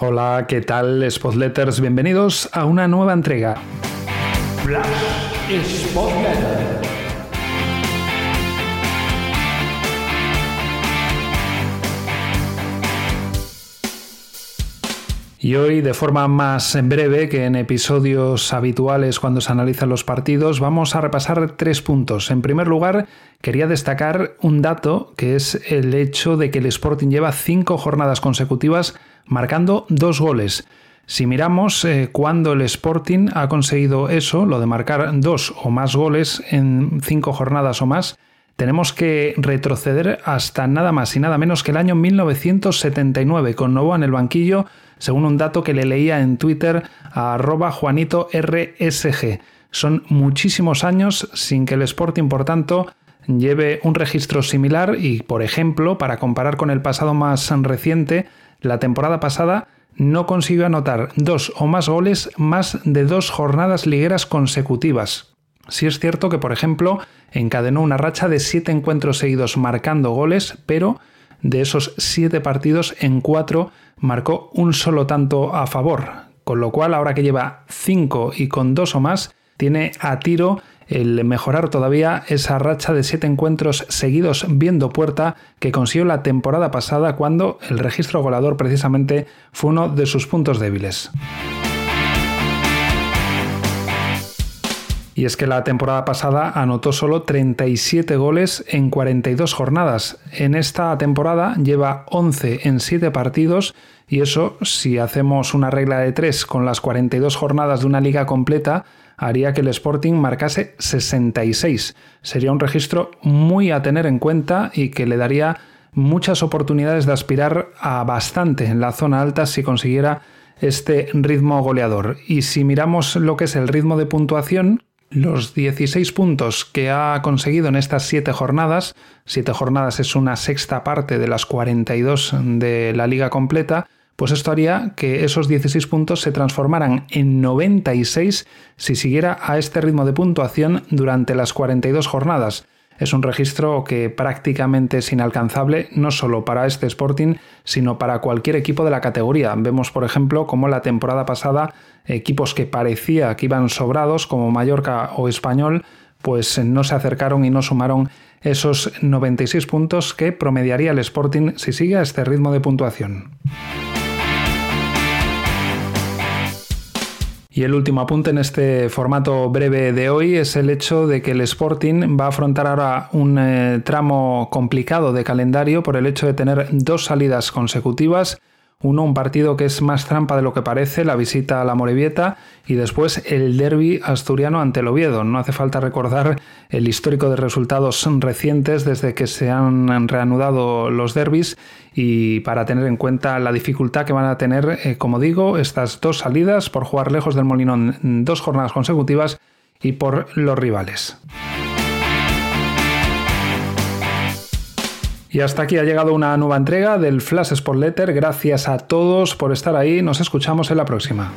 Hola, ¿qué tal Spotletters? Bienvenidos a una nueva entrega. Y hoy, de forma más breve que en episodios habituales cuando se analizan los partidos, vamos a repasar tres puntos. En primer lugar, quería destacar un dato que es el hecho de que el Sporting lleva cinco jornadas consecutivas marcando dos goles. Si miramos eh, cuando el Sporting ha conseguido eso, lo de marcar dos o más goles en cinco jornadas o más, tenemos que retroceder hasta nada más y nada menos que el año 1979, con Novoa en el banquillo, según un dato que le leía en Twitter a arroba Juanito RSG. Son muchísimos años sin que el Sporting, por tanto, lleve un registro similar y, por ejemplo, para comparar con el pasado más reciente, la temporada pasada no consiguió anotar dos o más goles más de dos jornadas ligueras consecutivas. Si es cierto que, por ejemplo, encadenó una racha de siete encuentros seguidos marcando goles, pero de esos siete partidos en cuatro marcó un solo tanto a favor, con lo cual ahora que lleva cinco y con dos o más, tiene a tiro el mejorar todavía esa racha de siete encuentros seguidos viendo puerta que consiguió la temporada pasada cuando el registro goleador precisamente fue uno de sus puntos débiles. Y es que la temporada pasada anotó solo 37 goles en 42 jornadas. En esta temporada lleva 11 en 7 partidos y eso, si hacemos una regla de 3 con las 42 jornadas de una liga completa, haría que el Sporting marcase 66. Sería un registro muy a tener en cuenta y que le daría muchas oportunidades de aspirar a bastante en la zona alta si consiguiera este ritmo goleador. Y si miramos lo que es el ritmo de puntuación, los 16 puntos que ha conseguido en estas 7 jornadas, 7 jornadas es una sexta parte de las 42 de la liga completa, pues esto haría que esos 16 puntos se transformaran en 96 si siguiera a este ritmo de puntuación durante las 42 jornadas. Es un registro que prácticamente es inalcanzable no solo para este Sporting, sino para cualquier equipo de la categoría. Vemos, por ejemplo, como la temporada pasada equipos que parecía que iban sobrados, como Mallorca o Español, pues no se acercaron y no sumaron esos 96 puntos que promediaría el Sporting si sigue a este ritmo de puntuación. Y el último apunte en este formato breve de hoy es el hecho de que el Sporting va a afrontar ahora un eh, tramo complicado de calendario por el hecho de tener dos salidas consecutivas uno, un partido que es más trampa de lo que parece, la visita a la Morevieta, y después el derby asturiano ante el Oviedo. No hace falta recordar el histórico de resultados recientes desde que se han reanudado los derbis y para tener en cuenta la dificultad que van a tener, eh, como digo, estas dos salidas por jugar lejos del Molinón dos jornadas consecutivas y por los rivales. Y hasta aquí ha llegado una nueva entrega del Flash Sport Letter. Gracias a todos por estar ahí. Nos escuchamos en la próxima.